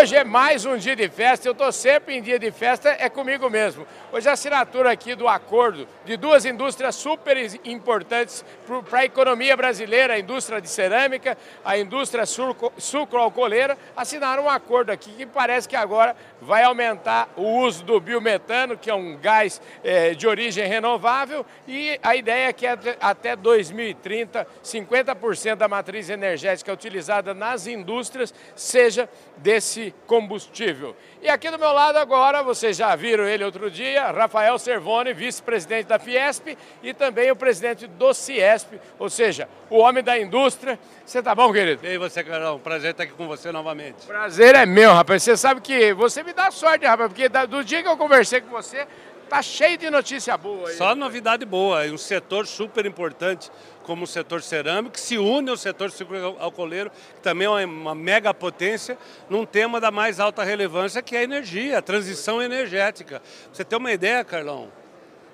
Hoje é mais um dia de festa, eu estou sempre em dia de festa, é comigo mesmo. Hoje a assinatura aqui do acordo de duas indústrias super importantes para a economia brasileira, a indústria de cerâmica, a indústria sucroalcooleira, assinaram um acordo aqui que parece que agora vai aumentar o uso do biometano, que é um gás é, de origem renovável, e a ideia é que até 2030, 50% da matriz energética utilizada nas indústrias seja desse esse combustível. E aqui do meu lado agora, vocês já viram ele outro dia, Rafael Servone, vice-presidente da Fiesp e também o presidente do Ciesp, ou seja, o homem da indústria. Você tá bom, querido? E aí você, Carlão? Prazer estar aqui com você novamente. Prazer é meu, rapaz. Você sabe que você me dá sorte, rapaz, porque do dia que eu conversei com você, Tá cheio de notícia boa aí. Só novidade boa. E um setor super importante como o setor cerâmico, que se une ao setor alcooleiro, que também é uma mega potência, num tema da mais alta relevância, que é a energia, a transição energética. você tem uma ideia, Carlão?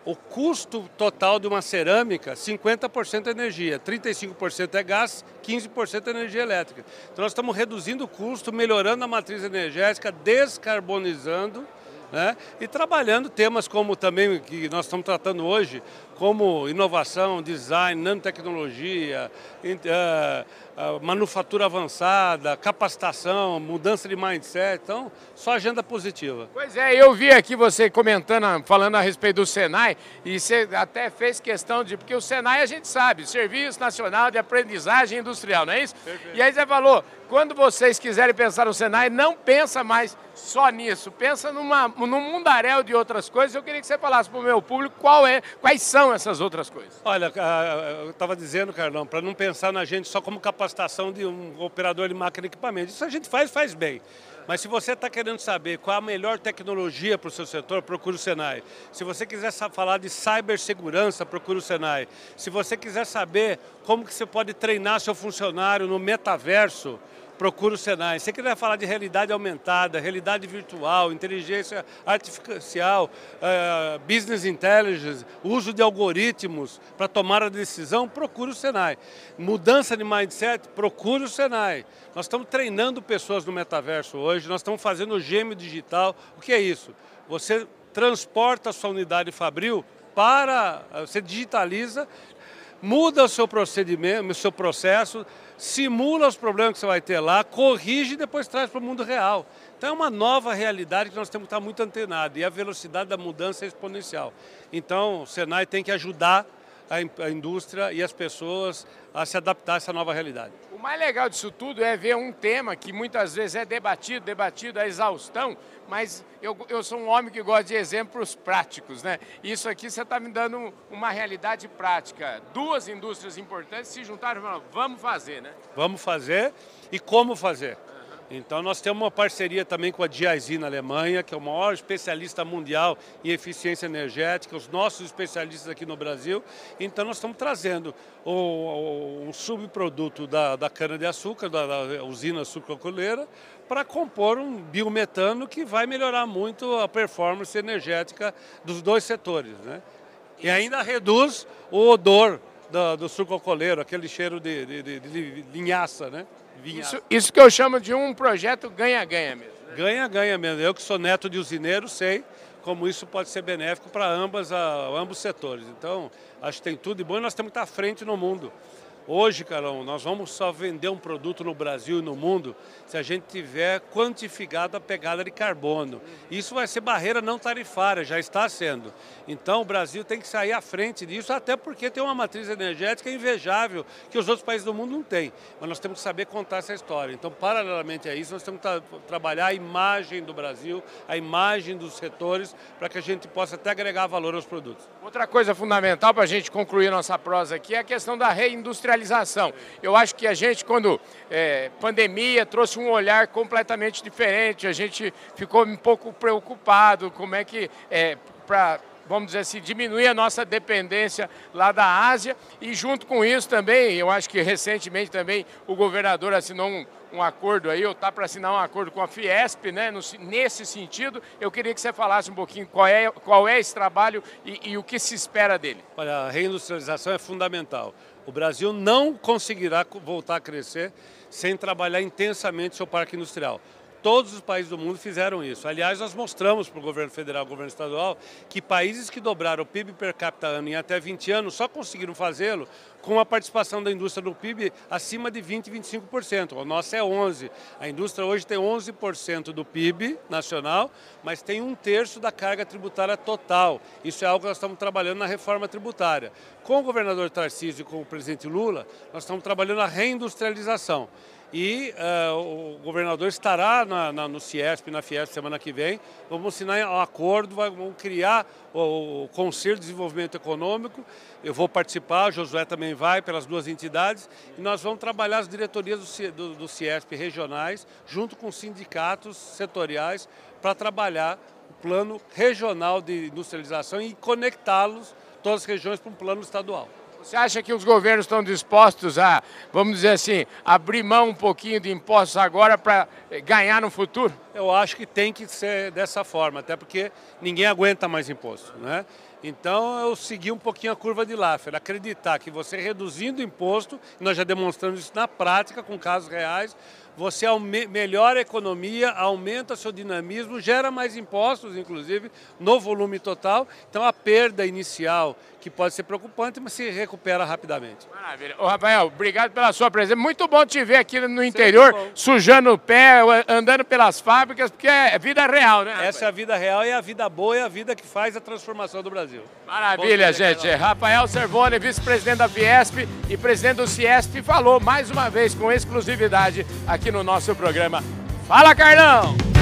O custo total de uma cerâmica, 50% é energia, 35% é gás, 15% é energia elétrica. Então nós estamos reduzindo o custo, melhorando a matriz energética, descarbonizando né? e trabalhando temas como também que nós estamos tratando hoje, como inovação, design, nanotecnologia, uh, uh, manufatura avançada, capacitação, mudança de mindset, então só agenda positiva. Pois é, eu vi aqui você comentando, falando a respeito do Senai, e você até fez questão de, porque o Senai a gente sabe, Serviço Nacional de Aprendizagem Industrial, não é isso? Perfeito. E aí você falou, quando vocês quiserem pensar no Senai, não pensa mais só nisso, pensa numa, num mundaréu de outras coisas. Eu queria que você falasse para o meu público qual é, quais são essas outras coisas. Olha, eu estava dizendo, Carlão, para não pensar na gente só como capacitação de um operador de máquina e equipamento. Isso a gente faz, faz bem. Mas se você está querendo saber qual a melhor tecnologia para o seu setor, procure o Senai. Se você quiser falar de cibersegurança, procure o Senai. Se você quiser saber como que você pode treinar seu funcionário no metaverso, procura o Senai. Se você quiser falar de realidade aumentada, realidade virtual, inteligência artificial, uh, business intelligence, uso de algoritmos para tomar a decisão, procure o Senai. Mudança de mindset, procure o Senai. Nós estamos treinando pessoas no metaverso hoje, nós estamos fazendo o gêmeo digital. O que é isso? Você transporta a sua unidade fabril para, você digitaliza, muda o seu procedimento, o seu processo, simula os problemas que você vai ter lá, corrige e depois traz para o mundo real. Então é uma nova realidade que nós temos que estar muito antenados e a velocidade da mudança é exponencial. Então o Senai tem que ajudar a, indústria e as pessoas a se adaptar a essa nova realidade. O mais legal disso tudo é ver um tema que muitas vezes é debatido, debatido à exaustão, mas eu, eu sou um homem que gosta de exemplos práticos, né? Isso aqui você está me dando uma realidade prática. Duas indústrias importantes se juntaram e falaram, vamos fazer, né? Vamos fazer e como fazer. Então nós temos uma parceria também com a GIZ na Alemanha, que é o maior especialista mundial em eficiência energética, os nossos especialistas aqui no Brasil. Então nós estamos trazendo um subproduto da, da cana-de-açúcar, da, da usina sucrocoleira, para compor um biometano que vai melhorar muito a performance energética dos dois setores. Né? E ainda reduz o odor do, do sucrocoleiro, aquele cheiro de, de, de, de linhaça, né? Isso, isso que eu chamo de um projeto ganha-ganha mesmo. Né? Ganha-ganha mesmo. Eu que sou neto de usineiro sei como isso pode ser benéfico para ambas, a, ambos setores. Então, acho que tem tudo de bom e nós temos que estar à frente no mundo. Hoje, Carol, nós vamos só vender um produto no Brasil e no mundo se a gente tiver quantificado a pegada de carbono. Isso vai ser barreira não tarifária, já está sendo. Então o Brasil tem que sair à frente disso, até porque tem uma matriz energética invejável que os outros países do mundo não têm. Mas nós temos que saber contar essa história. Então, paralelamente a isso, nós temos que trabalhar a imagem do Brasil, a imagem dos setores, para que a gente possa até agregar valor aos produtos. Outra coisa fundamental para a gente concluir nossa prosa aqui é a questão da reindustrialização industrialização. Eu acho que a gente, quando é, pandemia, trouxe um olhar completamente diferente, a gente ficou um pouco preocupado como é que, é, para vamos dizer assim, diminuir a nossa dependência lá da Ásia e junto com isso também, eu acho que recentemente também o governador assinou um, um acordo aí, ou está para assinar um acordo com a Fiesp, né? No, nesse sentido, eu queria que você falasse um pouquinho qual é, qual é esse trabalho e, e o que se espera dele. Olha, a reindustrialização é fundamental. O Brasil não conseguirá voltar a crescer sem trabalhar intensamente seu parque industrial. Todos os países do mundo fizeram isso. Aliás, nós mostramos para o governo federal e governo estadual que países que dobraram o PIB per capita ano em até 20 anos só conseguiram fazê-lo com a participação da indústria no PIB acima de 20, 25%. O nosso é 11%. A indústria hoje tem 11% do PIB nacional, mas tem um terço da carga tributária total. Isso é algo que nós estamos trabalhando na reforma tributária. Com o governador Tarcísio e com o presidente Lula, nós estamos trabalhando a reindustrialização e uh, o governador estará na, na, no Ciesp, na Fiesp, semana que vem. Vamos assinar um acordo, vamos criar o, o, Conselho de Desenvolvimento Econômico. Eu vou participar, Josué também vai, pelas duas entidades, e nós vamos trabalhar as diretorias do, do, do Ciesp regionais, junto com sindicatos setoriais, para trabalhar o plano regional de industrialização e conectá-los, todas as regiões, para um plano estadual. Você acha que os governos estão dispostos a, vamos dizer assim, abrir mão um pouquinho de impostos agora para ganhar no futuro? Eu acho que tem que ser dessa forma, até porque ninguém aguenta mais imposto, né? Então eu segui um pouquinho a curva de Laffer, acreditar que você reduzindo o imposto, nós já demonstramos isso na prática com casos reais, você melhora a economia, aumenta seu dinamismo, gera mais impostos, inclusive, no volume total. Então a perda inicial, que pode ser preocupante, mas se recupera rapidamente. Maravilha. Ô, Rafael, obrigado pela sua presença. Muito bom te ver aqui no interior, sujando o pé, andando pelas fábricas, porque é vida real, né? Rapaz? Essa é a vida real e é a vida boa, é a vida que faz a transformação do Brasil. Maravilha, gente. Rafael Servone, vice-presidente da Fiesp e presidente do Ciesp, falou mais uma vez com exclusividade aqui aqui no nosso programa. Fala, Carlão!